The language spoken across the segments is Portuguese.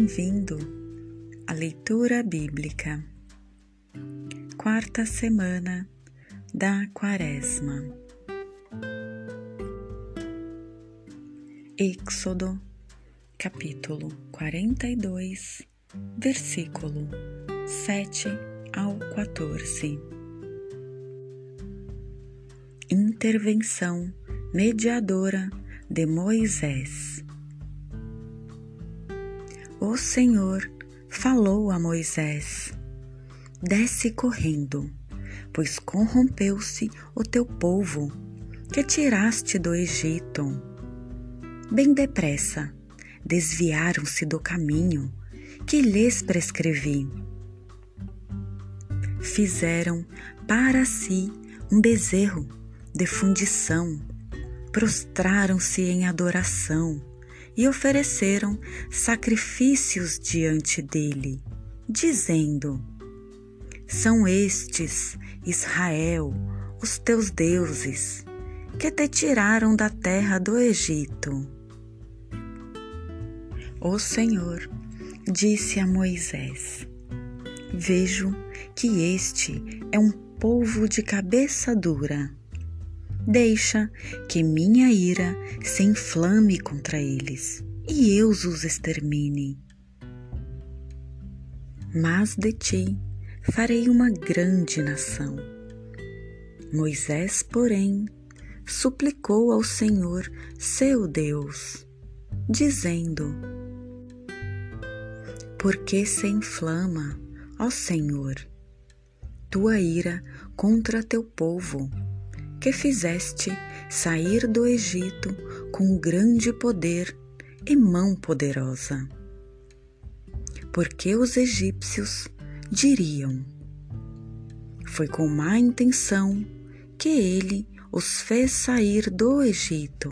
Bem-vindo à leitura bíblica, quarta semana da Quaresma. Êxodo, capítulo 42, versículo 7 ao 14. Intervenção mediadora de Moisés. O Senhor falou a Moisés: Desce correndo, pois corrompeu-se o teu povo, que tiraste do Egito. Bem depressa, desviaram-se do caminho que lhes prescrevi. Fizeram para si um bezerro de fundição, prostraram-se em adoração e ofereceram sacrifícios diante dele, dizendo: São estes, Israel, os teus deuses, que te tiraram da terra do Egito. O Senhor disse a Moisés: Vejo que este é um povo de cabeça dura Deixa que minha ira se inflame contra eles e eu os extermine. Mas de ti farei uma grande nação. Moisés, porém, suplicou ao Senhor, seu Deus, dizendo: Por que se inflama, ó Senhor, tua ira contra teu povo? Que fizeste sair do Egito com grande poder e mão poderosa. Porque os egípcios diriam: Foi com má intenção que ele os fez sair do Egito,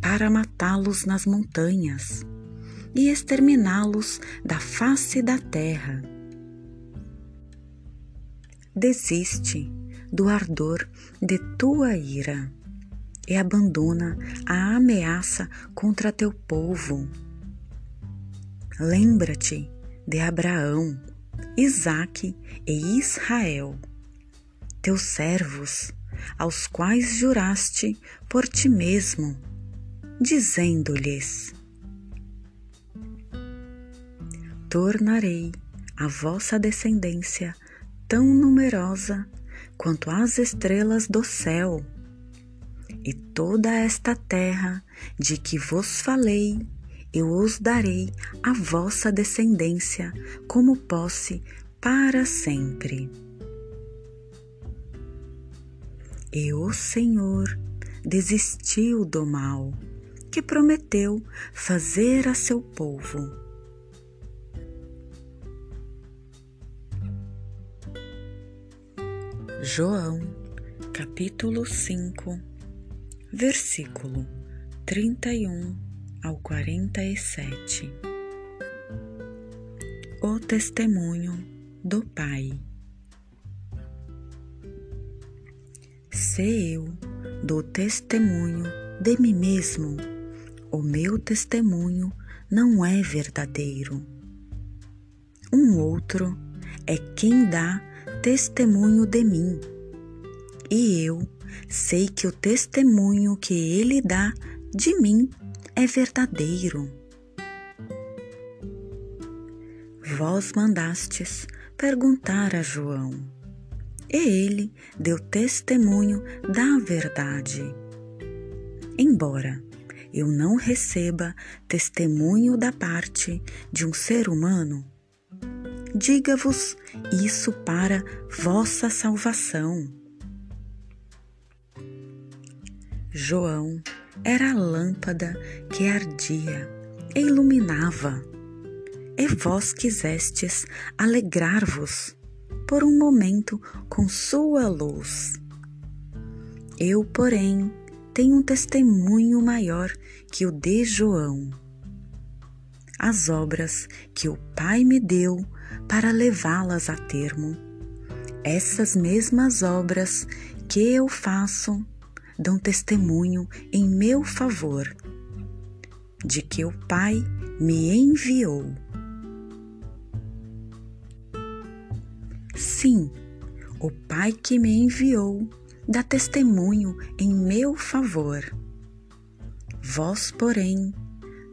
para matá-los nas montanhas e exterminá-los da face da terra. Desiste do ardor de tua ira e abandona a ameaça contra teu povo. Lembra-te de Abraão, Isaque e Israel, teus servos, aos quais juraste por ti mesmo, dizendo-lhes: Tornarei a vossa descendência tão numerosa quanto as estrelas do céu. E toda esta terra de que vos falei, eu os darei à vossa descendência como posse para sempre. E o Senhor desistiu do mal que prometeu fazer a seu povo João, capítulo 5, versículo 31 ao 47. O testemunho do Pai. Se eu dou testemunho de mim mesmo, o meu testemunho não é verdadeiro. Um outro é quem dá testemunho de mim. E eu sei que o testemunho que ele dá de mim é verdadeiro. Vós mandastes perguntar a João, e ele deu testemunho da verdade. Embora eu não receba testemunho da parte de um ser humano, diga-vos isso para vossa salvação. João era a lâmpada que ardia e iluminava, e vós quisestes alegrar-vos por um momento com sua luz. Eu, porém, tenho um testemunho maior que o de João. As obras que o Pai me deu para levá-las a termo. Essas mesmas obras que eu faço dão testemunho em meu favor de que o Pai me enviou. Sim, o Pai que me enviou dá testemunho em meu favor. Vós, porém,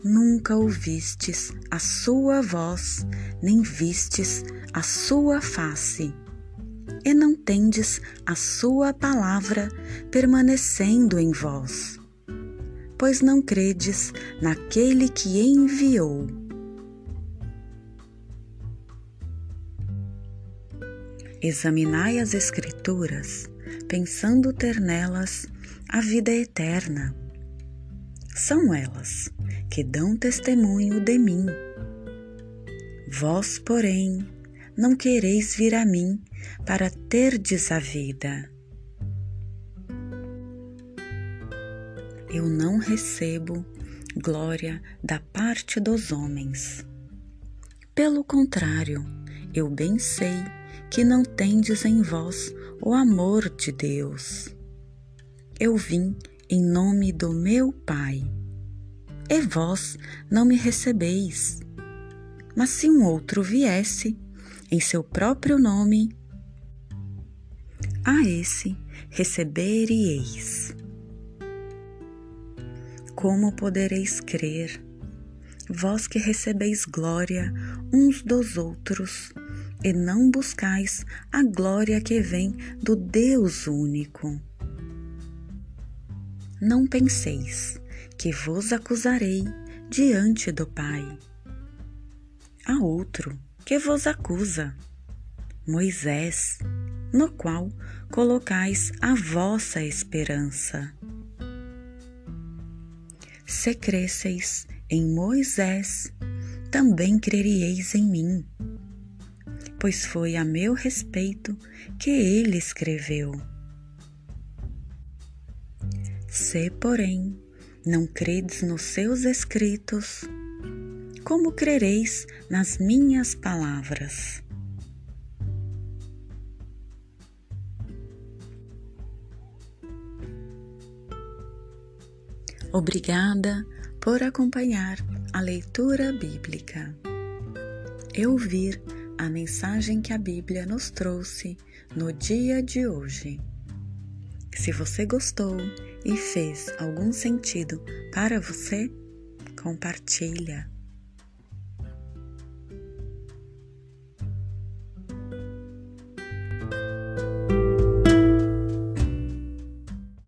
nunca ouvistes a sua voz, nem vistes a sua face, e não tendes a sua palavra permanecendo em vós, pois não credes naquele que enviou. Examinai as Escrituras, pensando ter nelas a vida eterna. São elas que dão testemunho de mim. Vós, porém, não quereis vir a mim para terdes a vida. Eu não recebo glória da parte dos homens. Pelo contrário, eu bem sei que não tendes em vós o amor de Deus. Eu vim em nome do meu Pai, e vós não me recebeis. Mas se um outro viesse em seu próprio nome, a esse recebereis. Como podereis crer, vós que recebeis glória uns dos outros, e não buscais a glória que vem do Deus único. Não penseis que vos acusarei diante do Pai. Há outro que vos acusa, Moisés, no qual colocais a vossa esperança. Se cresceis em Moisés, também creríeis em mim pois foi a meu respeito que ele escreveu. Se, porém, não credes nos seus escritos, como crereis nas minhas palavras? Obrigada por acompanhar a leitura bíblica. Eu vir a mensagem que a Bíblia nos trouxe no dia de hoje. Se você gostou e fez algum sentido para você, compartilha.